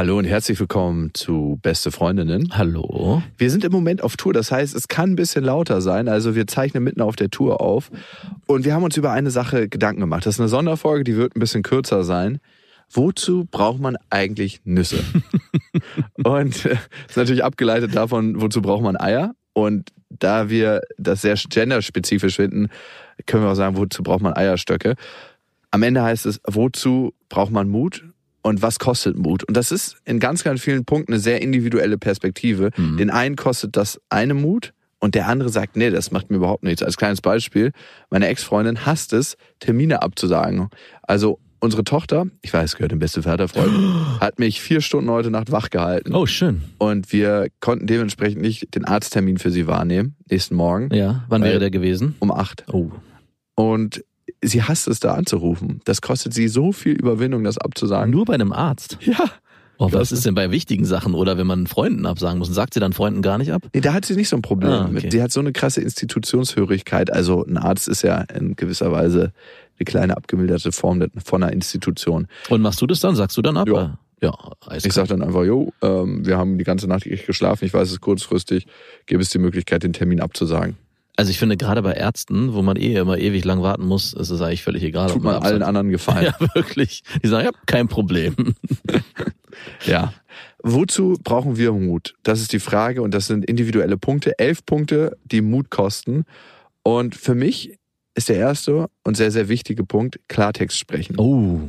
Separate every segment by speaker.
Speaker 1: Hallo und herzlich willkommen zu Beste Freundinnen.
Speaker 2: Hallo.
Speaker 1: Wir sind im Moment auf Tour, das heißt, es kann ein bisschen lauter sein. Also wir zeichnen mitten auf der Tour auf. Und wir haben uns über eine Sache Gedanken gemacht. Das ist eine Sonderfolge, die wird ein bisschen kürzer sein. Wozu braucht man eigentlich Nüsse? und äh, ist natürlich abgeleitet davon, wozu braucht man Eier? Und da wir das sehr genderspezifisch finden, können wir auch sagen, wozu braucht man Eierstöcke? Am Ende heißt es, wozu braucht man Mut? Und was kostet Mut? Und das ist in ganz, ganz vielen Punkten eine sehr individuelle Perspektive.
Speaker 2: Mhm.
Speaker 1: Den einen kostet das eine Mut und der andere sagt, nee, das macht mir überhaupt nichts. Als kleines Beispiel, meine Ex-Freundin hasst es, Termine abzusagen. Also unsere Tochter, ich weiß, gehört im beste Vaterfreund, hat mich vier Stunden heute Nacht wach gehalten.
Speaker 2: Oh, schön.
Speaker 1: Und wir konnten dementsprechend nicht den Arzttermin für sie wahrnehmen, nächsten Morgen,
Speaker 2: Ja, wann wäre der gewesen?
Speaker 1: um acht.
Speaker 2: Oh.
Speaker 1: Und sie hasst es, da anzurufen. Das kostet sie so viel Überwindung, das abzusagen.
Speaker 2: Nur bei einem Arzt.
Speaker 1: Ja.
Speaker 2: Oh, was ist denn bei wichtigen Sachen oder wenn man Freunden absagen muss? Sagt sie dann Freunden gar nicht ab?
Speaker 1: Nee, da hat sie nicht so ein Problem
Speaker 2: Ah, okay.
Speaker 1: mit. Sie hat so eine krasse Institutionshörigkeit. Also ein Arzt ist ja in gewisser Weise eine kleine abgemilderte Form von einer Institution.
Speaker 2: Und machst du das dann? Sagst du dann ab?
Speaker 1: Ja.
Speaker 2: Ja, eiskalt.
Speaker 1: Ich sage dann einfach, jo, ähm, wir haben die ganze Nacht nicht geschlafen, ich weiß es ist kurzfristig, gäbe es die Möglichkeit, den Termin abzusagen.
Speaker 2: Also ich finde gerade bei Ärzten, wo man eh immer ewig lang warten muss, ist es eigentlich völlig egal.
Speaker 1: Tut
Speaker 2: ob man
Speaker 1: allen anderen gefallen.
Speaker 2: Ja, wirklich. Die sagen, ja, kein Problem.
Speaker 1: Ja. Wozu brauchen wir Mut? Das ist die Frage und das sind individuelle Punkte. Elf Punkte, die Mut kosten. Und für mich ist der erste und sehr, sehr wichtige Punkt Klartext sprechen.
Speaker 2: Oh.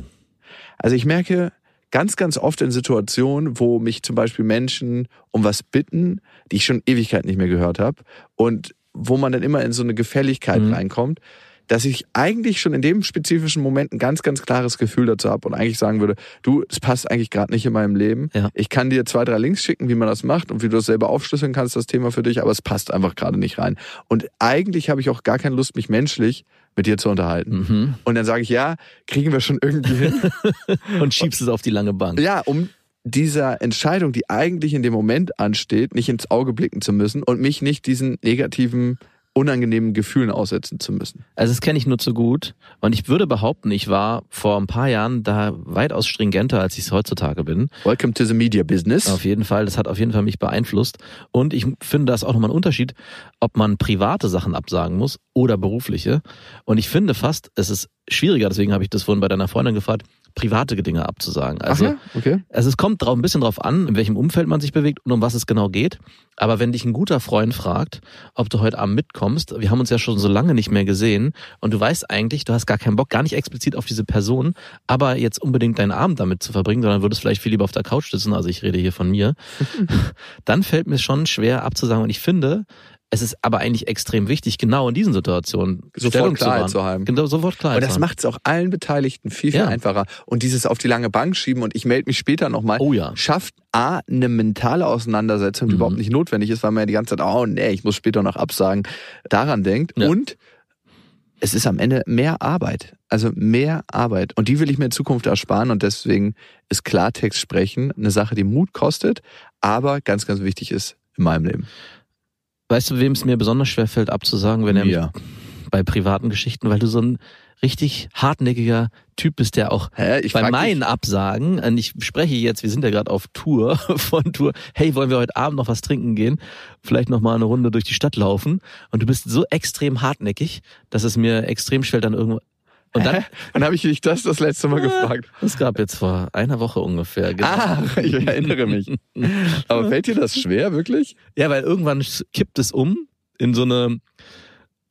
Speaker 1: Also ich merke ganz, ganz oft in Situationen, wo mich zum Beispiel Menschen um was bitten, die ich schon Ewigkeit nicht mehr gehört habe und wo man dann immer in so eine Gefälligkeit
Speaker 2: Mhm.
Speaker 1: reinkommt, dass ich eigentlich schon in dem spezifischen Moment ein ganz, ganz klares Gefühl dazu habe und eigentlich sagen würde, du, das passt eigentlich gerade nicht in meinem Leben.
Speaker 2: Ja.
Speaker 1: Ich kann dir zwei, drei Links schicken, wie man das macht und wie du das selber aufschlüsseln kannst, das Thema für dich, aber es passt einfach gerade nicht rein. Und eigentlich habe ich auch gar keine Lust, mich menschlich mit dir zu unterhalten.
Speaker 2: Mhm.
Speaker 1: Und dann sage ich, ja, kriegen wir schon irgendwie hin.
Speaker 2: Und schiebst es auf die lange Bank.
Speaker 1: Ja, um dieser Entscheidung, die eigentlich in dem Moment ansteht, nicht ins Auge blicken zu müssen und mich nicht diesen negativen, unangenehmen Gefühlen aussetzen zu müssen.
Speaker 2: Also das kenne ich nur zu gut. Und ich würde behaupten, ich war vor ein paar Jahren da weitaus stringenter, als ich es heutzutage bin.
Speaker 1: Welcome to the Media Business.
Speaker 2: Auf jeden Fall, das hat auf jeden Fall mich beeinflusst. Und ich finde, das ist auch nochmal ein Unterschied, ob man private Sachen absagen muss oder berufliche. Und ich finde fast, es ist schwieriger, deswegen habe ich das vorhin bei deiner Freundin gefragt, private Dinge abzusagen. Also,
Speaker 1: ja? Okay.
Speaker 2: also es kommt drauf, ein bisschen drauf an, in welchem Umfeld man sich bewegt und um was es genau geht. Aber wenn dich ein guter Freund fragt, ob du heute Abend mitkommst, wir haben uns ja schon so lange nicht mehr gesehen und du weißt eigentlich, du hast gar keinen Bock, gar nicht explizit auf diese Person, aber jetzt unbedingt deinen Abend damit zu verbringen, sondern würdest vielleicht viel lieber auf der Couch sitzen, also ich rede hier von mir, dann fällt mir schon schwer abzusagen und ich finde, es ist aber eigentlich extrem wichtig, genau in diesen Situationen
Speaker 1: Sofort
Speaker 2: Stellung
Speaker 1: Klarheit
Speaker 2: wahren.
Speaker 1: zu haben.
Speaker 2: Genau, sofort Klarheit
Speaker 1: Und das
Speaker 2: zu
Speaker 1: macht es auch allen Beteiligten viel, viel
Speaker 2: Ja.
Speaker 1: einfacher. Und dieses auf die lange Bank schieben und ich melde mich später nochmal,
Speaker 2: Oh ja.
Speaker 1: schafft A, eine mentale Auseinandersetzung, die
Speaker 2: Mhm.
Speaker 1: überhaupt nicht notwendig ist, weil man ja die ganze Zeit, oh nee, ich muss später noch absagen, daran denkt.
Speaker 2: Ja.
Speaker 1: Und es ist am Ende mehr Arbeit. Also mehr Arbeit. Und die will ich mir in Zukunft ersparen. Und deswegen ist Klartext sprechen eine Sache, die Mut kostet, aber ganz, ganz wichtig ist in meinem Leben.
Speaker 2: Weißt du, wem es mir besonders schwer fällt abzusagen, wenn er
Speaker 1: Mir.
Speaker 2: bei privaten Geschichten, weil du so ein richtig hartnäckiger Typ bist, der auch
Speaker 1: Hä?
Speaker 2: Bei meinen
Speaker 1: dich-
Speaker 2: Absagen, und ich spreche jetzt, wir sind ja gerade auf Tour, von Tour, hey, wollen wir heute Abend noch was trinken gehen? Vielleicht noch mal eine Runde durch die Stadt laufen. Und du bist so extrem hartnäckig, dass es mir extrem schwer dann irgendwo... Und dann,
Speaker 1: Hä? Wann habe ich dich das das letzte Mal gefragt?
Speaker 2: das gab jetzt vor einer Woche ungefähr. genau.
Speaker 1: Ah, ich erinnere mich. Aber fällt dir das schwer, wirklich?
Speaker 2: Ja, weil irgendwann kippt es um in so eine.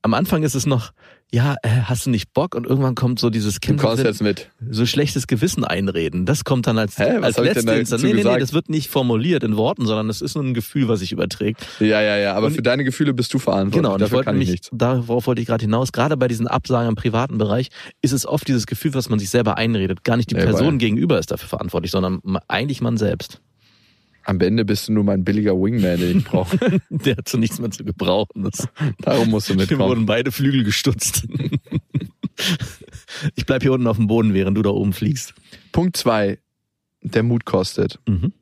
Speaker 2: Am Anfang ist es noch, ja, äh, hast du nicht Bock? Und irgendwann kommt so dieses
Speaker 1: Du
Speaker 2: Kind,
Speaker 1: kommst jetzt mit.
Speaker 2: so schlechtes Gewissen einreden. Das kommt dann als,
Speaker 1: Hä?
Speaker 2: Als letzte Instanz. Nee, nee, nee, das wird nicht formuliert in Worten, sondern es ist nur ein Gefühl, was sich überträgt.
Speaker 1: Ja, ja, ja. Aber
Speaker 2: Und-
Speaker 1: für deine Gefühle bist du verantwortlich.
Speaker 2: Genau, und
Speaker 1: Dafür
Speaker 2: wollte
Speaker 1: kann ich
Speaker 2: nämlich,
Speaker 1: nichts.
Speaker 2: darauf wollte ich gerade hinaus, gerade bei diesen Absagen im privaten Bereich ist es oft dieses Gefühl, was man sich selber einredet. Gar nicht die
Speaker 1: Nee,
Speaker 2: Person
Speaker 1: weil-
Speaker 2: gegenüber ist dafür verantwortlich, sondern eigentlich man selbst.
Speaker 1: Am Ende bist du nur mein billiger Wingman, den ich brauche.
Speaker 2: Der hat zu nichts mehr zu gebrauchen. Das,
Speaker 1: Darum musst du mitkommen.
Speaker 2: wurden beide Flügel gestutzt. ich bleib hier unten auf dem Boden, während du da oben fliegst.
Speaker 1: Punkt zwei, der Mut kostet.
Speaker 2: Mhm.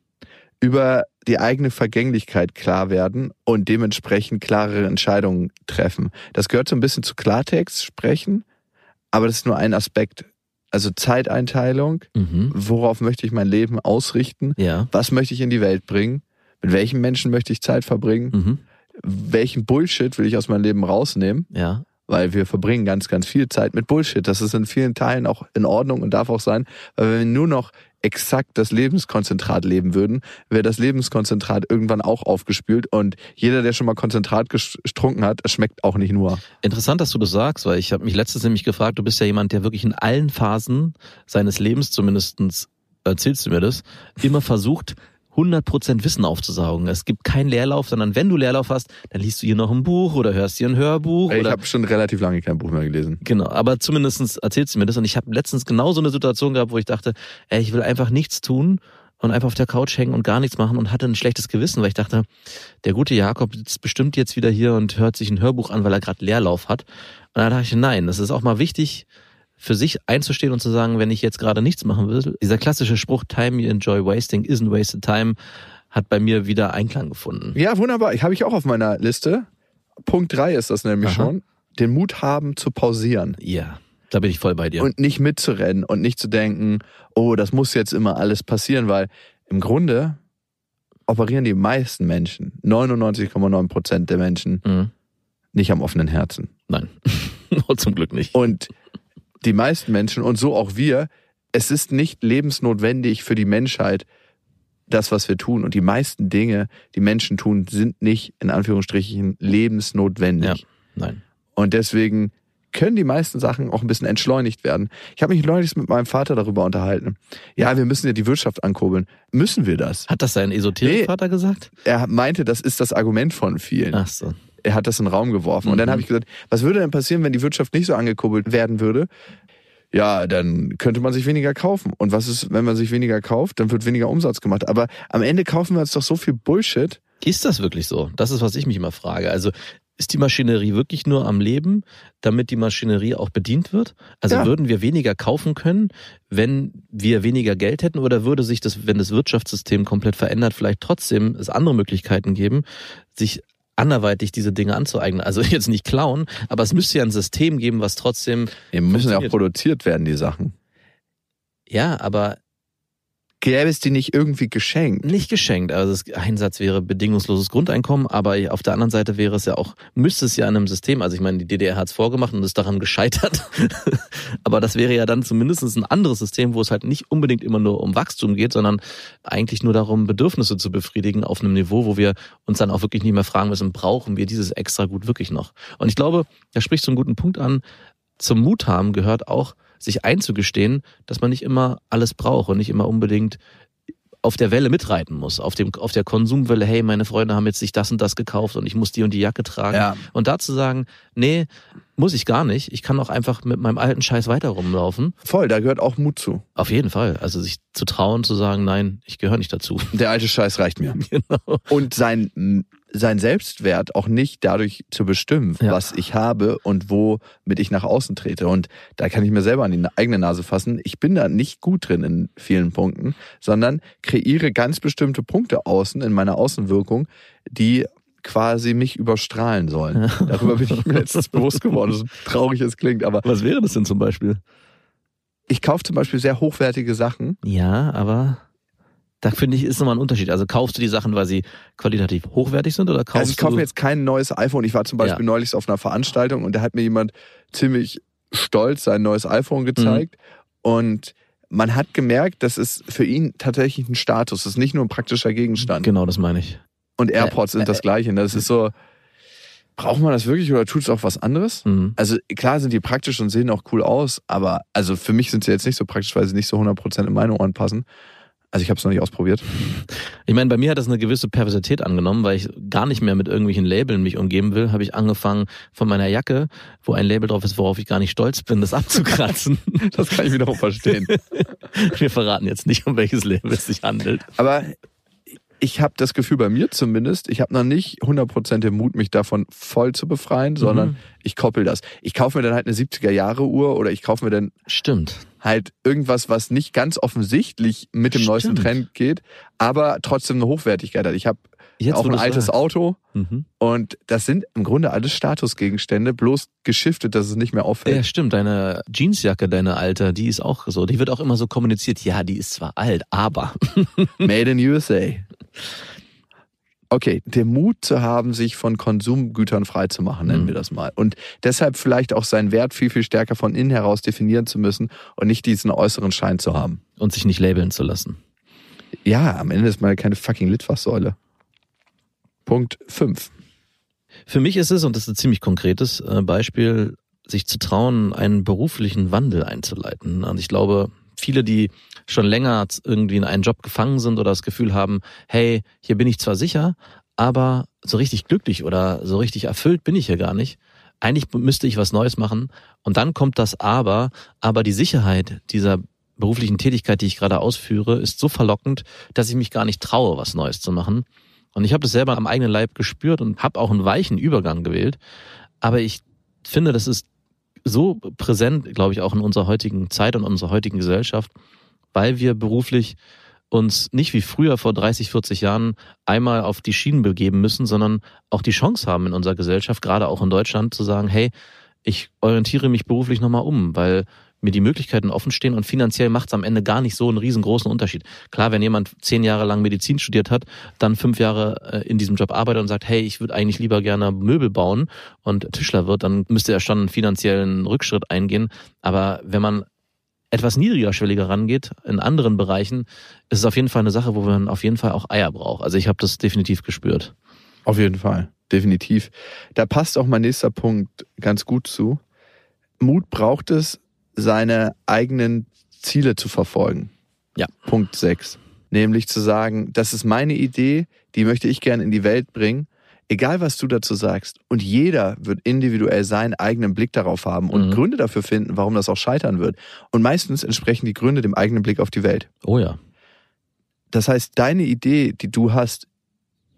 Speaker 1: Über die eigene Vergänglichkeit klar werden und dementsprechend klarere Entscheidungen treffen. Das gehört so ein bisschen zu Klartext sprechen, aber das ist nur ein Aspekt. Also Zeiteinteilung,
Speaker 2: Mhm.
Speaker 1: worauf möchte ich mein Leben ausrichten?
Speaker 2: Ja.
Speaker 1: Was möchte ich in die Welt bringen? Mit welchen Menschen möchte ich Zeit verbringen?
Speaker 2: Mhm.
Speaker 1: Welchen Bullshit will ich aus meinem Leben rausnehmen?
Speaker 2: Ja.
Speaker 1: Weil wir verbringen ganz, ganz viel Zeit mit Bullshit. Das ist in vielen Teilen auch in Ordnung und darf auch sein. Weil wenn wir nur noch exakt das Lebenskonzentrat leben würden, wäre das Lebenskonzentrat irgendwann auch aufgespült. Und jeder, der schon mal Konzentrat getrunken hat, schmeckt auch nicht nur.
Speaker 2: Interessant, dass du das sagst, weil ich habe mich letztens nämlich gefragt, du bist ja jemand, der wirklich in allen Phasen seines Lebens, zumindestens erzählst du mir das, immer versucht, 100% Wissen aufzusaugen. Es gibt keinen Leerlauf, sondern wenn du Leerlauf hast, dann liest du hier noch ein Buch oder hörst hier ein Hörbuch.
Speaker 1: Ich habe schon relativ lange kein Buch mehr gelesen.
Speaker 2: Genau, aber zumindestens erzählst du mir das. Und ich habe letztens genau so eine Situation gehabt, wo ich dachte, ey, ich will einfach nichts tun und einfach auf der Couch hängen und gar nichts machen und hatte ein schlechtes Gewissen, weil ich dachte, der gute Jakob ist bestimmt jetzt wieder hier und hört sich ein Hörbuch an, weil er gerade Leerlauf hat. Und da dachte ich, nein, das ist auch mal wichtig, für sich einzustehen und zu sagen, wenn ich jetzt gerade nichts machen will. Dieser klassische Spruch, Time you enjoy wasting isn't wasted time, hat bei mir wieder Einklang gefunden.
Speaker 1: Ja, wunderbar. Ich habe ich auch auf meiner Liste. Punkt drei ist das nämlich
Speaker 2: Aha.
Speaker 1: schon. Den Mut haben zu pausieren.
Speaker 2: Ja, da bin ich voll bei dir.
Speaker 1: und nicht mitzurennen und nicht zu denken, oh, das muss jetzt immer alles passieren, weil im Grunde operieren die meisten Menschen, 99,9 Prozent der Menschen,
Speaker 2: mhm.
Speaker 1: nicht am offenen Herzen.
Speaker 2: Nein, zum Glück nicht.
Speaker 1: Und die meisten Menschen und so auch wir, es ist nicht lebensnotwendig für die Menschheit, das, was wir tun. Und die meisten Dinge, die Menschen tun, sind nicht in Anführungsstrichen lebensnotwendig.
Speaker 2: Ja. Nein.
Speaker 1: Und deswegen können die meisten Sachen auch ein bisschen entschleunigt werden. Ich habe mich neulich mit meinem Vater darüber unterhalten. Ja, wir müssen ja die Wirtschaft ankurbeln. Müssen wir das?
Speaker 2: Hat das sein Esoterikvater gesagt?
Speaker 1: Er meinte, das ist das Argument von vielen.
Speaker 2: Ach so.
Speaker 1: Er hat das in den Raum geworfen. Und dann
Speaker 2: Mhm.
Speaker 1: habe ich gesagt, was würde denn passieren, wenn die Wirtschaft nicht so angekurbelt werden würde? Ja, dann könnte man sich weniger kaufen. Und was ist, wenn man sich weniger kauft? Dann wird weniger Umsatz gemacht. Aber am Ende kaufen wir uns doch so viel Bullshit.
Speaker 2: Ist das wirklich so? Das ist, was ich mich immer frage. Also ist die Maschinerie wirklich nur am Leben, damit die Maschinerie auch bedient wird? Also
Speaker 1: Ja.
Speaker 2: würden wir weniger kaufen können, wenn wir weniger Geld hätten? Oder würde sich das, wenn das Wirtschaftssystem komplett verändert, vielleicht trotzdem es andere Möglichkeiten geben, sich anderweitig diese Dinge anzueignen? Also jetzt nicht klauen, aber es müsste ja ein System geben, was trotzdem,
Speaker 1: Die müssen ja auch produziert werden, die Sachen.
Speaker 2: ja, aber
Speaker 1: Gäbe es die nicht irgendwie geschenkt?
Speaker 2: Nicht geschenkt. Also das Einsatz wäre bedingungsloses Grundeinkommen, aber auf der anderen Seite wäre es ja auch, müsste es ja in einem System, also ich meine, die DDR hat es vorgemacht und ist daran gescheitert. aber das wäre ja dann zumindest ein anderes System, wo es halt nicht unbedingt immer nur um Wachstum geht, sondern eigentlich nur darum, Bedürfnisse zu befriedigen auf einem Niveau, wo wir uns dann auch wirklich nicht mehr fragen müssen, brauchen wir dieses extra gut wirklich noch? Und ich glaube, da spricht so einen guten Punkt an. Zum Mut haben gehört auch, sich einzugestehen, dass man nicht immer alles braucht und nicht immer unbedingt auf der Welle mitreiten muss, auf dem auf der Konsumwelle, hey, meine Freunde haben jetzt sich das und das gekauft und ich muss die und die Jacke tragen.
Speaker 1: Ja.
Speaker 2: Und da zu sagen, nee, muss ich gar nicht. Ich kann auch einfach mit meinem alten Scheiß weiter rumlaufen.
Speaker 1: Voll, da gehört auch Mut zu.
Speaker 2: Auf jeden Fall. Also sich zu trauen, zu sagen, nein, ich gehöre nicht dazu.
Speaker 1: Der alte Scheiß reicht mir.
Speaker 2: genau.
Speaker 1: Und sein, sein Selbstwert auch nicht dadurch zu bestimmen,
Speaker 2: Ja.
Speaker 1: was ich habe und womit ich nach außen trete. Und da kann ich mir selber an die eigene Nase fassen. Ich bin da nicht gut drin in vielen Punkten, sondern kreiere ganz bestimmte Punkte außen in meiner Außenwirkung, die quasi mich überstrahlen sollen. Darüber bin ich mir letztens bewusst geworden, so traurig es klingt, aber
Speaker 2: Was wäre das denn zum Beispiel?
Speaker 1: ich kaufe zum Beispiel sehr hochwertige Sachen.
Speaker 2: Ja, aber da finde ich, ist nochmal ein Unterschied. Also kaufst du die Sachen, weil sie qualitativ hochwertig sind oder kaufst
Speaker 1: Also ich kaufe
Speaker 2: du...
Speaker 1: mir jetzt kein neues iPhone. Ich war zum Beispiel
Speaker 2: Ja.
Speaker 1: neulich auf einer Veranstaltung und da hat mir jemand ziemlich stolz sein neues iPhone gezeigt.
Speaker 2: Mhm.
Speaker 1: Und man hat gemerkt, das ist für ihn tatsächlich ein Status. Das ist nicht nur ein praktischer Gegenstand.
Speaker 2: Genau, das meine ich.
Speaker 1: Und AirPods
Speaker 2: Äh,
Speaker 1: sind das Gleiche. Das ist so, braucht man das wirklich oder tut es auch was anderes?
Speaker 2: Mhm.
Speaker 1: Also klar sind die praktisch und sehen auch cool aus, aber also für mich sind sie jetzt nicht so praktisch, weil sie nicht so 100% in meine Ohren passen. Also ich habe es noch nicht ausprobiert.
Speaker 2: Ich meine, bei mir hat das eine gewisse Perversität angenommen, weil ich gar nicht mehr mit irgendwelchen Labeln mich umgeben will, habe ich angefangen von meiner Jacke, wo ein Label drauf ist, worauf ich gar nicht stolz bin, das abzukratzen.
Speaker 1: Das kann ich wiederum verstehen.
Speaker 2: Wir verraten jetzt nicht, um welches Label es sich handelt.
Speaker 1: Aber ich habe das Gefühl bei mir zumindest, ich habe noch nicht 100% den Mut, mich davon voll zu befreien, sondern
Speaker 2: Mhm.
Speaker 1: ich koppel das. Ich kaufe mir dann halt eine 70er Jahre Uhr oder ich kaufe mir dann
Speaker 2: Stimmt.
Speaker 1: halt irgendwas, was nicht ganz offensichtlich mit dem neuesten
Speaker 2: Stimmt.
Speaker 1: Trend geht, aber trotzdem eine Hochwertigkeit hat. Ich habe
Speaker 2: Jetzt,
Speaker 1: auch ein altes
Speaker 2: sagst.
Speaker 1: Auto
Speaker 2: Mhm.
Speaker 1: und das sind im Grunde alles Statusgegenstände, bloß geschiftet, dass es nicht mehr auffällt.
Speaker 2: Ja, stimmt. Deine Jeansjacke, deine alte, die ist auch so. Die wird auch immer so kommuniziert. Ja, die ist zwar alt, aber.
Speaker 1: Made in USA. Okay, der Mut zu haben, sich von Konsumgütern freizumachen, nennen
Speaker 2: Mhm.
Speaker 1: wir das mal. Und deshalb vielleicht auch seinen Wert viel, viel stärker von innen heraus definieren zu müssen und nicht diesen äußeren Schein zu haben.
Speaker 2: Und sich nicht labeln zu lassen.
Speaker 1: Ja, am Ende ist man keine fucking Litfaßsäule. Punkt 5.
Speaker 2: Für mich ist es, und das ist ein ziemlich konkretes äh, Beispiel, sich zu trauen, einen beruflichen Wandel einzuleiten. Und ich glaube, viele, die schon länger irgendwie in einen Job gefangen sind oder das Gefühl haben, hey, hier bin ich zwar sicher, aber so richtig glücklich oder so richtig erfüllt bin ich hier gar nicht. Eigentlich müsste ich was Neues machen. Und dann kommt das Aber, aber die Sicherheit dieser beruflichen Tätigkeit, die ich gerade ausführe, ist so verlockend, dass ich mich gar nicht traue, was Neues zu machen. Und ich habe das selber am eigenen Leib gespürt und habe auch einen weichen Übergang gewählt. Aber ich finde, das ist so präsent, glaube ich, auch in unserer heutigen Zeit und unserer heutigen Gesellschaft, weil wir beruflich uns nicht wie früher vor 30, 40 Jahren einmal auf die Schienen begeben müssen, sondern auch die Chance haben in unserer Gesellschaft, gerade auch in Deutschland, zu sagen, hey, ich orientiere mich beruflich nochmal um, weil mir die Möglichkeiten offen stehen und finanziell macht es am Ende gar nicht so einen riesengroßen Unterschied. Klar, wenn jemand zehn Jahre lang Medizin studiert hat, dann fünf Jahre äh, in diesem Job arbeitet und sagt, hey, ich würde eigentlich lieber gerne Möbel bauen und Tischler wird, dann müsste er schon einen finanziellen Rückschritt eingehen. Aber wenn man etwas niedrigerschwelliger rangeht, in anderen Bereichen, ist es auf jeden Fall eine Sache, wo man auf jeden Fall auch Eier braucht. Also ich habe das definitiv gespürt.
Speaker 1: Auf jeden Fall, definitiv. Da passt auch mein nächster Punkt ganz gut zu. Mut braucht es, seine eigenen Ziele zu verfolgen.
Speaker 2: Ja.
Speaker 1: Punkt 6. Nämlich zu sagen, das ist meine Idee, die möchte ich gerne in die Welt bringen. Egal, was du dazu sagst. Und jeder wird individuell seinen eigenen Blick darauf haben und
Speaker 2: Mhm.
Speaker 1: Gründe dafür finden, warum das auch scheitern wird. Und meistens entsprechen die Gründe dem eigenen Blick auf die Welt.
Speaker 2: Oh ja.
Speaker 1: Das heißt, deine Idee, die du hast,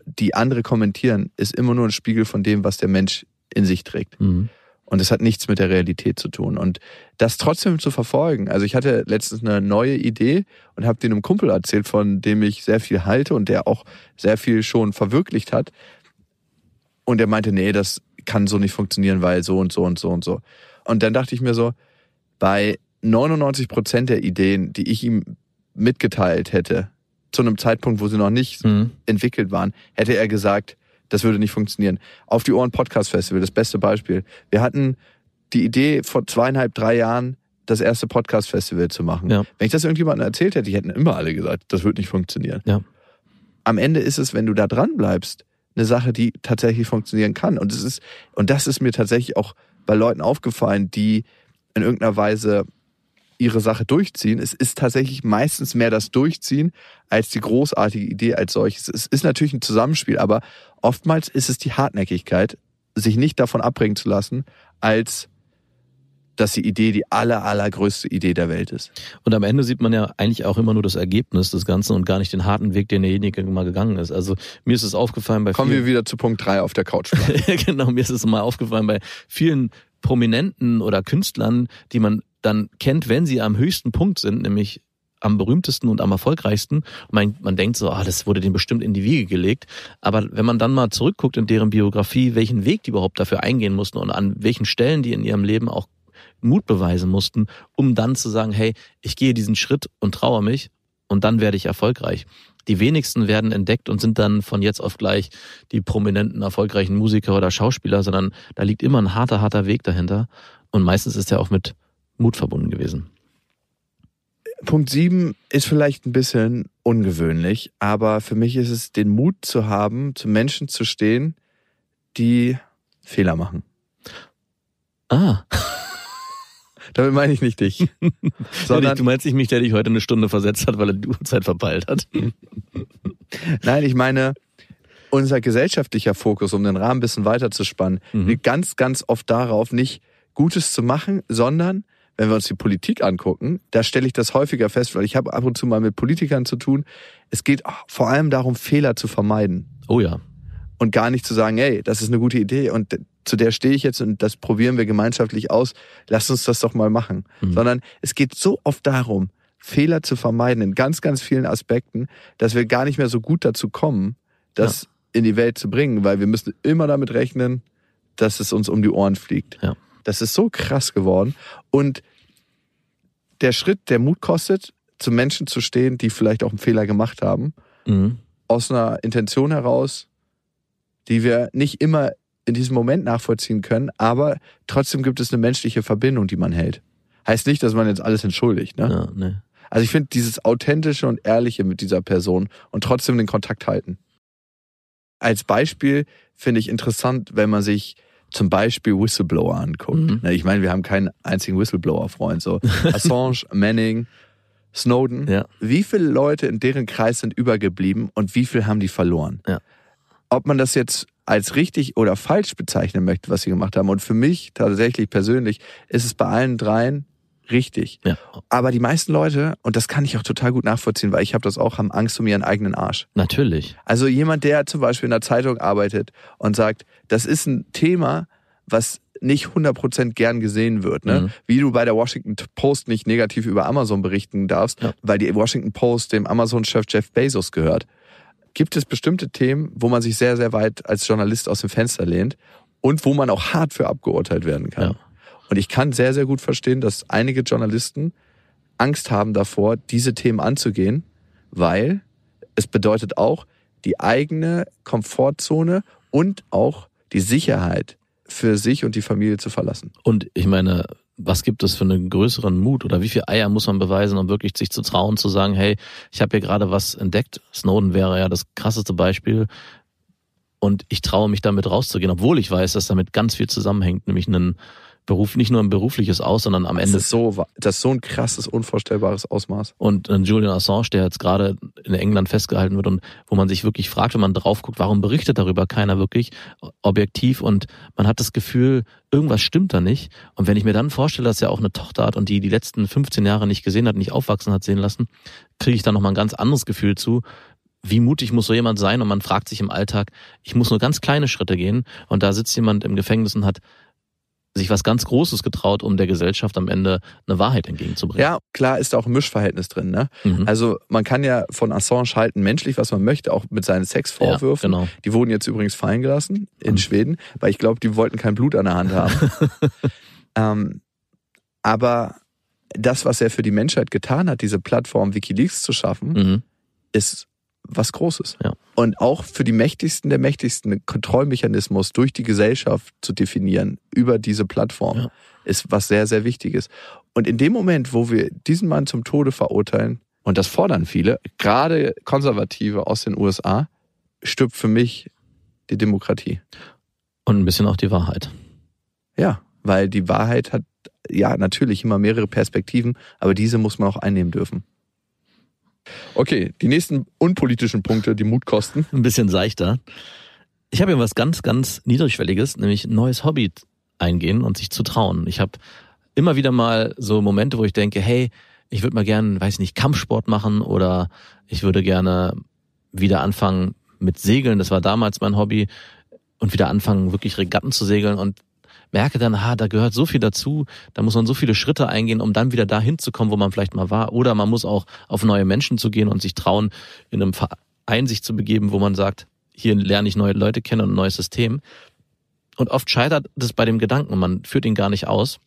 Speaker 1: die andere kommentieren, ist immer nur ein Spiegel von dem, was der Mensch in sich trägt.
Speaker 2: Mhm.
Speaker 1: Und es hat nichts mit der Realität zu tun. Und das trotzdem zu verfolgen. Also ich hatte letztens eine neue Idee und habe den einem Kumpel erzählt, von dem ich sehr viel halte und der auch sehr viel schon verwirklicht hat. Und er meinte, nee, das kann so nicht funktionieren, weil so und so und so und so. Und dann dachte ich mir so, bei 99 Prozent der Ideen, die ich ihm mitgeteilt hätte, zu einem Zeitpunkt, wo sie noch nicht
Speaker 2: Mhm.
Speaker 1: entwickelt waren, hätte er gesagt, das würde nicht funktionieren. Auf die Ohren Podcast Festival, das beste Beispiel. Wir hatten die Idee vor zweieinhalb, drei Jahren, das erste Podcast Festival zu machen.
Speaker 2: Ja.
Speaker 1: Wenn ich das irgendjemandem erzählt hätte, die hätten immer alle gesagt, das wird nicht funktionieren.
Speaker 2: Ja.
Speaker 1: Am Ende ist es, wenn du da dran bleibst, eine Sache, die tatsächlich funktionieren kann. Und es ist, und das ist mir tatsächlich auch bei Leuten aufgefallen, die in irgendeiner Weise ihre Sache durchziehen. Es ist tatsächlich meistens mehr das Durchziehen als die großartige Idee als solches. Es ist natürlich ein Zusammenspiel, aber oftmals ist es die Hartnäckigkeit, sich nicht davon abbringen zu lassen, als dass die Idee die aller, allergrößte Idee der Welt ist.
Speaker 2: Und am Ende sieht man ja eigentlich auch immer nur das Ergebnis des Ganzen und gar nicht den harten Weg, den derjenige mal gegangen ist. Also mir ist es aufgefallen bei
Speaker 1: Kommen
Speaker 2: vielen,
Speaker 1: wir wieder zu Punkt drei auf der Couch.
Speaker 2: Genau, mir ist es mal aufgefallen bei vielen Prominenten oder Künstlern, die man dann kennt, wenn sie am höchsten Punkt sind, nämlich am berühmtesten und am erfolgreichsten. Man, man denkt so, ah, das wurde denen bestimmt in die Wiege gelegt. Aber wenn man dann mal zurückguckt in deren Biografie, welchen Weg die überhaupt dafür eingehen mussten und an welchen Stellen die in ihrem Leben auch Mut beweisen mussten, um dann zu sagen, hey, ich gehe diesen Schritt und traue mich und dann werde ich erfolgreich. Die wenigsten werden entdeckt und sind dann von jetzt auf gleich die prominenten, erfolgreichen Musiker oder Schauspieler, sondern da liegt immer ein harter, harter Weg dahinter. Und meistens ist er auch mit Mut verbunden gewesen.
Speaker 1: Punkt sieben ist vielleicht ein bisschen ungewöhnlich, aber für mich ist es den Mut zu haben, zu Menschen zu stehen, die Fehler machen.
Speaker 2: Ah,
Speaker 1: Damit meine ich nicht dich, sondern
Speaker 2: du meinst nicht mich, der dich heute eine Stunde versetzt hat, weil er die Uhrzeit verpeilt hat.
Speaker 1: Nein, ich meine, unser gesellschaftlicher Fokus, um den Rahmen ein bisschen weiter zu spannen,
Speaker 2: Mhm.
Speaker 1: liegt ganz, ganz oft darauf, nicht Gutes zu machen, sondern wenn wir uns die Politik angucken, da stelle ich das häufiger fest, weil ich habe ab und zu mal mit Politikern zu tun. Es geht vor allem darum, Fehler zu vermeiden.
Speaker 2: Oh ja.
Speaker 1: Und gar nicht zu sagen, hey, das ist eine gute Idee und zu der stehe ich jetzt und das probieren wir gemeinschaftlich aus. Lass uns das doch mal machen. Mhm. Sondern es geht so oft darum, Fehler zu vermeiden in ganz, ganz vielen Aspekten, dass wir gar nicht mehr so gut dazu kommen, das ja. in die Welt zu bringen, weil wir müssen immer damit rechnen, dass es uns um die Ohren fliegt.
Speaker 2: Ja.
Speaker 1: Das ist so krass geworden. Und der Schritt, der Mut kostet, zu Menschen zu stehen, die vielleicht auch einen Fehler gemacht haben, mhm. aus einer Intention heraus, die wir nicht immer in diesem Moment nachvollziehen können, aber trotzdem gibt es eine menschliche Verbindung, die man hält. Heißt nicht, dass man jetzt alles entschuldigt. Ne?
Speaker 2: Ja, nee.
Speaker 1: Also ich finde dieses authentische und ehrliche mit dieser Person und trotzdem den Kontakt halten. Als Beispiel finde ich interessant, wenn man sich zum Beispiel Whistleblower anguckt. Mhm. Ne, ich meine, wir haben keinen einzigen Whistleblower-Freund. So Assange, Manning, Snowden.
Speaker 2: Ja.
Speaker 1: Wie viele Leute in deren Kreis sind übergeblieben und wie viel haben die verloren?
Speaker 2: Ja.
Speaker 1: Ob man das jetzt als richtig oder falsch bezeichnen möchte, was sie gemacht haben. Und für mich tatsächlich persönlich ist es bei allen dreien richtig.
Speaker 2: Ja.
Speaker 1: Aber die meisten Leute, und das kann ich auch total gut nachvollziehen, weil ich habe das auch, haben Angst um ihren eigenen Arsch.
Speaker 2: Natürlich.
Speaker 1: Also jemand, der zum Beispiel in der Zeitung arbeitet und sagt, das ist ein Thema, was nicht 100% gern gesehen wird. Ne? Mhm. Wie du bei der Washington Post nicht negativ über Amazon berichten darfst, ja. weil die Washington Post dem Amazon-Chef Jeff Bezos gehört. Gibt es bestimmte Themen, wo man sich sehr, sehr weit als Journalist aus dem Fenster lehnt und wo man auch hart für abgeurteilt werden kann. Ja. Und ich kann sehr, sehr gut verstehen, dass einige Journalisten Angst haben davor, diese Themen anzugehen, weil es bedeutet auch die eigene Komfortzone und auch die Sicherheit für sich und die Familie zu verlassen.
Speaker 2: Und ich meine, was gibt es für einen größeren Mut oder wie viel Eier muss man beweisen, um wirklich sich zu trauen, zu sagen, hey, ich habe hier gerade was entdeckt. Snowden wäre ja das krasseste Beispiel. Und ich traue mich damit rauszugehen, obwohl ich weiß, dass damit ganz viel zusammenhängt, nämlich einen Beruf, nicht nur ein berufliches Aus, sondern am
Speaker 1: das
Speaker 2: Ende.
Speaker 1: Ist so, das ist so ein krasses, unvorstellbares Ausmaß.
Speaker 2: Und äh, Julian Assange, der jetzt gerade in England festgehalten wird und wo man sich wirklich fragt, wenn man drauf guckt, warum berichtet darüber keiner wirklich objektiv und man hat das Gefühl, irgendwas stimmt da nicht. Und wenn ich mir dann vorstelle, dass er auch eine Tochter hat und die die letzten 15 Jahre nicht gesehen hat, nicht aufwachsen hat sehen lassen, kriege ich da nochmal ein ganz anderes Gefühl zu, wie mutig muss so jemand sein? Und man fragt sich im Alltag, ich muss nur ganz kleine Schritte gehen und da sitzt jemand im Gefängnis und hat sich was ganz Großes getraut, um der Gesellschaft am Ende eine Wahrheit entgegenzubringen.
Speaker 1: Ja, klar ist auch ein Mischverhältnis drin. Ne? Mhm. Also man kann ja von Assange halten, menschlich, was man möchte, auch mit seinen Sexvorwürfen.
Speaker 2: Ja, genau.
Speaker 1: Die wurden jetzt übrigens fallen gelassen in mhm. Schweden, weil ich glaube, die wollten kein Blut an der Hand haben. ähm, aber das, was er für die Menschheit getan hat, diese Plattform Wikileaks zu schaffen, mhm. ist was Großes.
Speaker 2: Ja.
Speaker 1: Und auch für die Mächtigsten der Mächtigsten einen Kontrollmechanismus durch die Gesellschaft zu definieren über diese Plattform ja. ist was sehr, sehr Wichtiges. Und in dem Moment, wo wir diesen Mann zum Tode verurteilen, und das fordern viele, gerade Konservative aus den USA, stirbt für mich die Demokratie.
Speaker 2: Und ein bisschen auch die Wahrheit.
Speaker 1: Ja, weil die Wahrheit hat ja natürlich immer mehrere Perspektiven, aber diese muss man auch einnehmen dürfen. Okay, die nächsten unpolitischen Punkte, die Mut kosten.
Speaker 2: Ein bisschen seichter. Ich habe ja was ganz, ganz Niedrigschwelliges, nämlich ein neues Hobby eingehen und sich zu trauen. Ich habe immer wieder mal so Momente, wo ich denke, hey, ich würde mal gerne, weiß nicht, Kampfsport machen oder ich würde gerne wieder anfangen mit Segeln. Das war damals mein Hobby und wieder anfangen, wirklich Regatten zu segeln und merke dann, ha, da gehört so viel dazu, da muss man so viele Schritte eingehen, um dann wieder dahin zu kommen, wo man vielleicht mal war. Oder man muss auch auf neue Menschen zu gehen und sich trauen, in einem Verein sich zu begeben, wo man sagt, hier lerne ich neue Leute kennen und ein neues System. Und oft scheitert das bei dem Gedanken, man führt ihn gar nicht aus,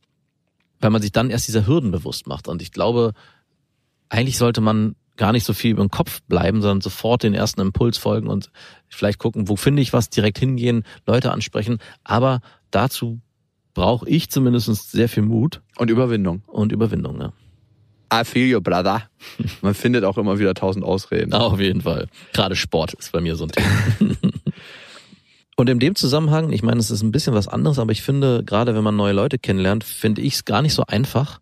Speaker 2: weil man sich dann erst dieser Hürden bewusst macht. Und ich glaube, eigentlich sollte man gar nicht so viel den Kopf bleiben, sondern sofort den ersten Impuls folgen und vielleicht gucken, wo finde ich was, direkt hingehen, Leute ansprechen. Aber dazu brauche ich zumindest sehr viel Mut.
Speaker 1: Und Überwindung.
Speaker 2: Und Überwindung, ja.
Speaker 1: I feel you, brother. Man findet auch immer wieder tausend Ausreden.
Speaker 2: Auf jeden Fall. Gerade Sport ist bei mir so ein Thema. Und in dem Zusammenhang, ich meine, es ist ein bisschen was anderes, aber ich finde, gerade wenn man neue Leute kennenlernt, finde ich es gar nicht so einfach,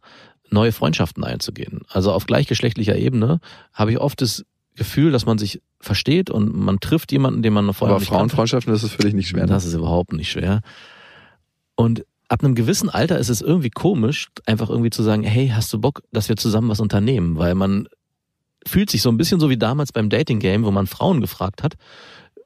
Speaker 2: neue Freundschaften einzugehen. Also auf gleichgeschlechtlicher Ebene habe ich oft das Gefühl, dass man sich versteht und man trifft jemanden, den man vorher
Speaker 1: aber nicht Frauenfreundschaften, das ist völlig nicht schwer. Ne?
Speaker 2: Das ist überhaupt nicht schwer. Und ab einem gewissen Alter ist es irgendwie komisch, einfach irgendwie zu sagen, hey, hast du Bock, dass wir zusammen was unternehmen? Weil man fühlt sich so ein bisschen so wie damals beim Dating Game, wo man Frauen gefragt hat,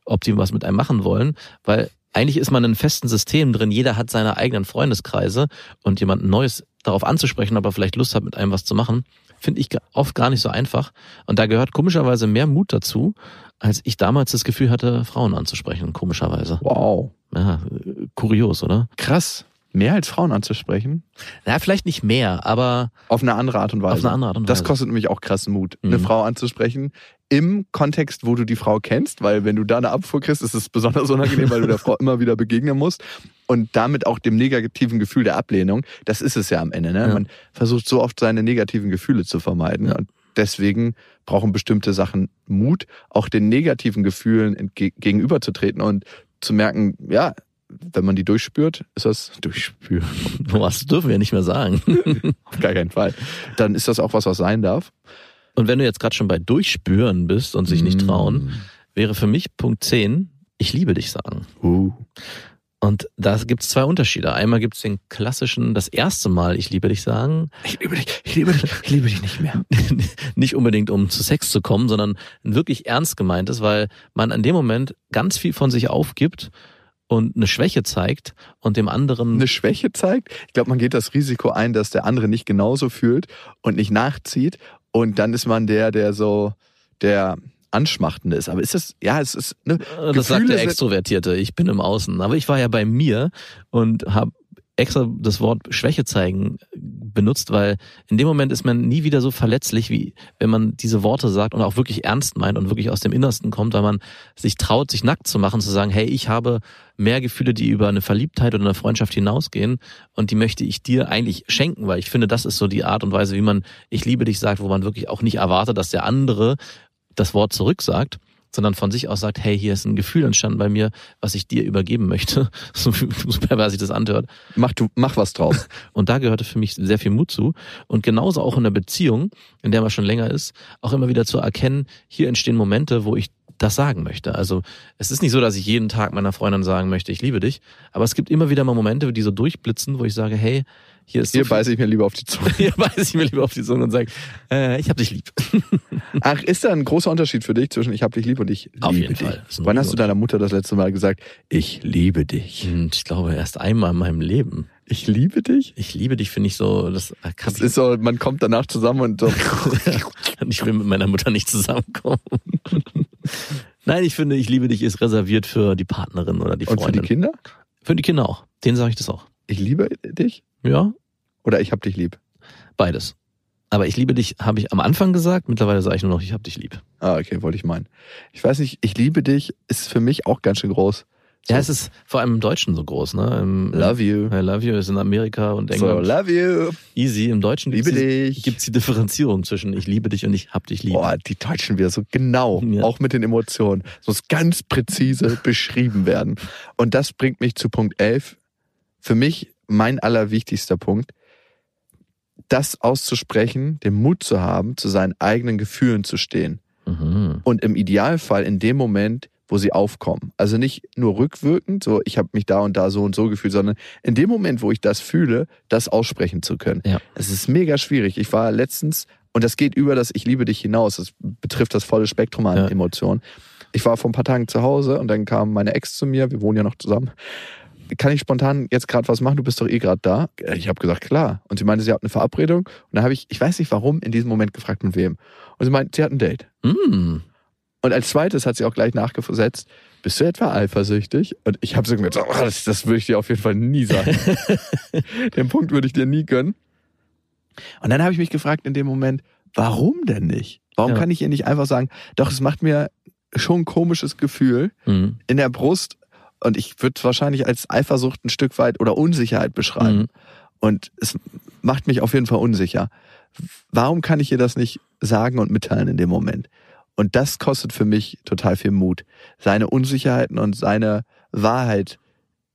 Speaker 2: ob die was mit einem machen wollen, weil eigentlich ist man in einem festen System drin, jeder hat seine eigenen Freundeskreise und jemand Neues darauf anzusprechen, ob er vielleicht Lust hat, mit einem was zu machen, finde ich oft gar nicht so einfach. Und da gehört komischerweise mehr Mut dazu, als ich damals das Gefühl hatte, Frauen anzusprechen, komischerweise.
Speaker 1: Wow.
Speaker 2: Ja, kurios, oder?
Speaker 1: Krass. Mehr als Frauen anzusprechen?
Speaker 2: Na, vielleicht nicht mehr, aber
Speaker 1: Auf eine andere Art und Weise.
Speaker 2: auf eine andere Art und
Speaker 1: Das
Speaker 2: Weise.
Speaker 1: kostet nämlich auch krassen Mut, eine
Speaker 2: Mhm.
Speaker 1: Frau anzusprechen. Im Kontext, wo du die Frau kennst, weil wenn du da eine Abfuhr kriegst, ist es besonders unangenehm, weil du der Frau immer wieder begegnen musst. Und damit auch dem negativen Gefühl der Ablehnung. Das ist es ja am Ende. Ne?
Speaker 2: Ja.
Speaker 1: Man versucht so oft seine negativen Gefühle zu vermeiden.
Speaker 2: Ja.
Speaker 1: Und deswegen brauchen bestimmte Sachen Mut, auch den negativen Gefühlen gegenüberzutreten und zu merken, ja, wenn man die durchspürt, ist das durchspüren.
Speaker 2: Was dürfen wir nicht mehr sagen.
Speaker 1: Auf gar keinen Fall. Dann ist das auch was, was sein darf.
Speaker 2: Und wenn du jetzt gerade schon bei Durchspüren bist und sich nicht trauen, wäre für mich Punkt 10, ich liebe dich sagen.
Speaker 1: Uh.
Speaker 2: Und da gibt's zwei Unterschiede. Einmal gibt's den klassischen, das erste Mal, ich liebe dich sagen,
Speaker 1: Ich liebe dich, ich liebe dich, ich liebe dich nicht mehr.
Speaker 2: nicht unbedingt um zu Sex zu kommen, sondern wirklich ernst gemeintes, weil man in dem Moment ganz viel von sich aufgibt und eine Schwäche zeigt und dem anderen
Speaker 1: Eine Schwäche zeigt. Ich glaube, man geht das Risiko ein, dass der andere nicht genauso fühlt und nicht nachzieht. Und dann ist man der, der so, der Anschmachtende ist. Aber ist das, ja, es ist, ne,
Speaker 2: Äh, Das sagt
Speaker 1: Gefühle
Speaker 2: der
Speaker 1: sind-
Speaker 2: Extrovertierte, ich bin im Außen. Aber ich war ja bei mir und habe extra das Wort Schwäche zeigen benutzt, weil in dem Moment ist man nie wieder so verletzlich, wie wenn man diese Worte sagt und auch wirklich ernst meint und wirklich aus dem Innersten kommt, weil man sich traut, sich nackt zu machen, zu sagen, hey, ich habe mehr Gefühle, die über eine Verliebtheit oder eine Freundschaft hinausgehen und die möchte ich dir eigentlich schenken, weil ich finde, das ist so die Art und Weise, wie man ich liebe dich sagt, wo man wirklich auch nicht erwartet, dass der andere das Wort zurücksagt, sondern von sich aus sagt, hey, hier ist ein Gefühl entstanden bei mir, was ich dir übergeben möchte. So super, was sich das anhört.
Speaker 1: mach du, mach was draus.
Speaker 2: Und da gehörte für mich sehr viel Mut zu. Und genauso auch in der Beziehung, in der man schon länger ist, auch immer wieder zu erkennen, hier entstehen Momente, wo ich das sagen möchte. Also es ist nicht so, dass ich jeden Tag meiner Freundin sagen möchte, ich liebe dich, aber es gibt immer wieder mal Momente, die so durchblitzen, wo ich sage, hey, hier ist
Speaker 1: Hier
Speaker 2: so
Speaker 1: beiße ich mir lieber auf die Zunge.
Speaker 2: hier beiße ich mir lieber auf die Zunge und sage, äh, ich hab dich lieb.
Speaker 1: Ach, ist da ein großer Unterschied für dich zwischen ich hab dich lieb und ich
Speaker 2: Auf
Speaker 1: liebe dich?
Speaker 2: Fall.
Speaker 1: Wann hast du deiner Mutter das letzte Mal gesagt, ich liebe dich?
Speaker 2: Und ich glaube erst einmal in meinem Leben.
Speaker 1: Ich liebe dich?
Speaker 2: Ich liebe dich, finde ich so, das kann
Speaker 1: Das ist so, man kommt danach zusammen und so.
Speaker 2: ich will mit meiner Mutter nicht zusammenkommen. Nein, ich finde, ich liebe dich ist reserviert für die Partnerin oder die
Speaker 1: Und für
Speaker 2: Freundin.
Speaker 1: die Kinder?
Speaker 2: Für die Kinder auch. Denen sage ich das auch.
Speaker 1: Ich liebe dich?
Speaker 2: Ja,
Speaker 1: Oder ich hab dich lieb?
Speaker 2: beides. Aber ich liebe dich, habe ich am Anfang gesagt. Mittlerweile sage ich nur noch, ich habe dich lieb.
Speaker 1: Ah, okay, wollte ich meinen. Ich weiß nicht, ich liebe dich ist für mich auch ganz schön groß. So,
Speaker 2: Ja, es ist vor allem im Deutschen so groß. Ne? Im,
Speaker 1: love you.
Speaker 2: I love you ist in Amerika und
Speaker 1: So,
Speaker 2: England
Speaker 1: love you.
Speaker 2: easy. Im Deutschen
Speaker 1: Liebe
Speaker 2: gibt's die,
Speaker 1: dich.
Speaker 2: gibt's die Differenzierung zwischen ich liebe dich und ich hab dich lieb.
Speaker 1: Boah, die Deutschen wieder so genau,
Speaker 2: Ja.
Speaker 1: auch mit den Emotionen. Es muss ganz präzise beschrieben werden. Und das bringt mich zu Punkt 11. Für mich mein allerwichtigster Punkt, das auszusprechen, den Mut zu haben, zu seinen eigenen Gefühlen zu stehen.
Speaker 2: Mhm.
Speaker 1: Und im Idealfall in dem Moment, wo sie aufkommen. Also nicht nur rückwirkend, so ich habe mich da und da so und so gefühlt, sondern in dem Moment, wo ich das fühle, das aussprechen zu können.
Speaker 2: Ja.
Speaker 1: Es ist mega schwierig. Ich war letztens, und das geht über das Ich liebe dich hinaus, das betrifft das volle Spektrum an
Speaker 2: Ja.
Speaker 1: Emotionen. Ich war vor ein paar Tagen zu Hause und dann kam meine Ex zu mir, wir wohnen ja noch zusammen. Kann ich spontan jetzt gerade was machen? Du bist doch eh gerade da. Ich habe gesagt, klar. Und sie meinte, sie hat eine Verabredung. Und dann habe ich, ich weiß nicht warum, in diesem Moment gefragt, mit wem. Und sie meinte, sie hat ein Date.
Speaker 2: Mm.
Speaker 1: Und als zweites hat sie auch gleich nachgesetzt, bist du etwa eifersüchtig? Und ich habe so gesagt, oh, das, das würde ich dir auf jeden Fall nie sagen. Den Punkt würde ich dir nie gönnen. Und dann habe ich mich gefragt in dem Moment, warum denn nicht? Warum
Speaker 2: Ja.
Speaker 1: kann ich ihr nicht einfach sagen, doch, es macht mir schon ein komisches Gefühl
Speaker 2: Mhm.
Speaker 1: in der Brust und ich würde es wahrscheinlich als Eifersucht ein Stück weit oder Unsicherheit beschreiben.
Speaker 2: Mhm.
Speaker 1: Und es macht mich auf jeden Fall unsicher. Warum kann ich ihr das nicht sagen und mitteilen in dem Moment? Und das kostet für mich total viel Mut. Seine Unsicherheiten und seine Wahrheit,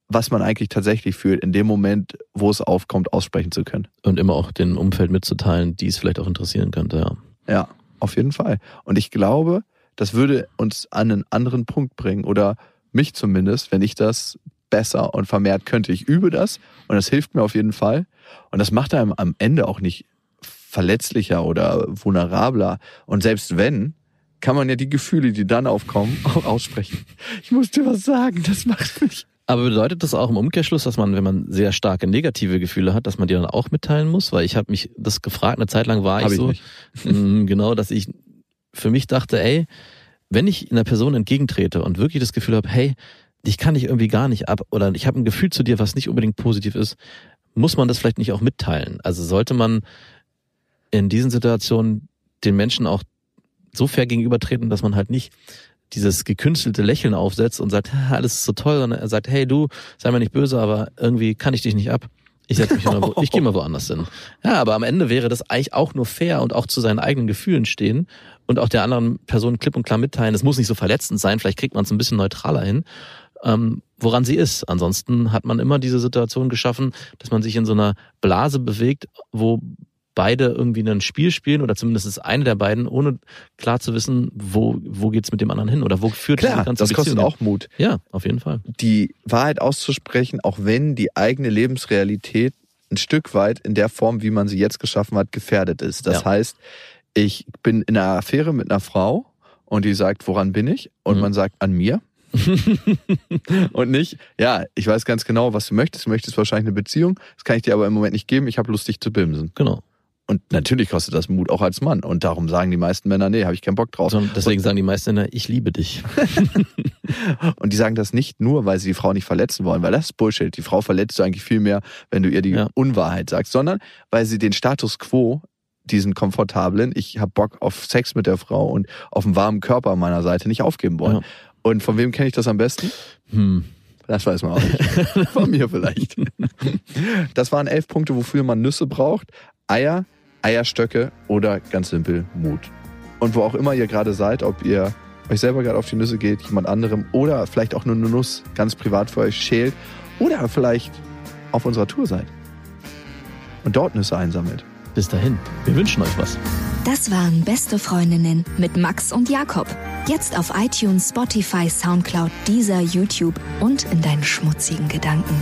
Speaker 1: was man eigentlich tatsächlich fühlt, in dem Moment, wo es aufkommt, aussprechen zu können.
Speaker 2: Und immer auch dem Umfeld mitzuteilen, die es vielleicht auch interessieren könnte, ja.
Speaker 1: Ja, auf jeden Fall. Und ich glaube, das würde uns an einen anderen Punkt bringen oder mich zumindest, wenn ich das besser und vermehrt könnte. Ich übe das und das hilft mir auf jeden Fall. Und das macht einem am Ende auch nicht verletzlicher oder vulnerabler. Und selbst wenn, kann man ja die Gefühle, die dann aufkommen, auch aussprechen. Ich muss dir was sagen, das macht mich.
Speaker 2: Aber bedeutet das auch im Umkehrschluss, dass man, wenn man sehr starke negative Gefühle hat, dass man die dann auch mitteilen muss? Weil ich habe mich das gefragt, eine Zeit lang war ich
Speaker 1: ich
Speaker 2: so,
Speaker 1: nicht.
Speaker 2: Mm, genau, dass ich für mich dachte, ey, wenn ich einer Person entgegentrete und wirklich das Gefühl habe, hey, dich kann ich irgendwie gar nicht ab oder ich habe ein Gefühl zu dir, was nicht unbedingt positiv ist, muss man das vielleicht nicht auch mitteilen? Also sollte man in diesen Situationen den Menschen auch so fair gegenübertreten, dass man halt nicht dieses gekünstelte Lächeln aufsetzt und sagt, "Ha, alles ist so toll, sondern er sagt, hey du, sei mir nicht böse, aber irgendwie kann ich dich nicht ab. Ich setz mich wo, ich gehe mal woanders hin. Ja, aber am Ende wäre das eigentlich auch nur fair und auch zu seinen eigenen Gefühlen stehen und auch der anderen Person klipp und klar mitteilen. Es muss nicht so verletzend sein, vielleicht kriegt man es ein bisschen neutraler hin, ähm, woran sie ist. Ansonsten hat man immer diese Situation geschaffen, dass man sich in so einer Blase bewegt, wo beide irgendwie ein Spiel spielen oder zumindest ist eine der beiden, ohne klar zu wissen, wo, wo geht's mit dem anderen hin oder wo führt
Speaker 1: Klar,
Speaker 2: diese ganze
Speaker 1: das kostet
Speaker 2: Beziehung
Speaker 1: auch Mut.
Speaker 2: Ja, auf jeden Fall.
Speaker 1: die Wahrheit auszusprechen, auch wenn die eigene Lebensrealität ein Stück weit in der Form, wie man sie jetzt geschaffen hat, gefährdet ist. Das
Speaker 2: Ja.
Speaker 1: heißt, ich bin in einer Affäre mit einer Frau und die sagt, woran bin ich? Und
Speaker 2: Mhm.
Speaker 1: man sagt, an mir. und nicht, ja, ich weiß ganz genau, was du möchtest. Du möchtest wahrscheinlich eine Beziehung. Das kann ich dir aber im Moment nicht geben. Ich habe Lust, dich zu bimsen.
Speaker 2: Genau.
Speaker 1: Und natürlich kostet das Mut, auch als Mann. Und darum sagen die meisten Männer, nee, habe ich keinen Bock drauf.
Speaker 2: So, deswegen sagen die meisten Männer, ich liebe dich.
Speaker 1: Und die sagen das nicht nur, weil sie die Frau nicht verletzen wollen, weil das ist Bullshit. Die Frau verletzt du eigentlich viel mehr, wenn du ihr die
Speaker 2: Ja.
Speaker 1: Unwahrheit sagst, sondern weil sie den Status quo, diesen komfortablen, ich habe Bock auf Sex mit der Frau und auf einen warmen Körper an meiner Seite nicht aufgeben wollen.
Speaker 2: Ja.
Speaker 1: Und von wem kenne ich das am besten?
Speaker 2: Hm.
Speaker 1: Das weiß man auch nicht. Von mir vielleicht. Das waren elf Punkte, wofür man Nüsse braucht. Eier, Eierstöcke oder ganz simpel Mut. Und wo auch immer ihr gerade seid, ob ihr euch selber gerade auf die Nüsse geht, jemand anderem oder vielleicht auch nur eine Nuss ganz privat für euch schält oder vielleicht auf unserer Tour seid und dort Nüsse einsammelt.
Speaker 2: Bis dahin. Wir wünschen euch was.
Speaker 3: Das waren Beste Freundinnen mit Max und Jakob. Jetzt auf iTunes, Spotify, Soundcloud, Deezer, YouTube und in deinen schmutzigen Gedanken.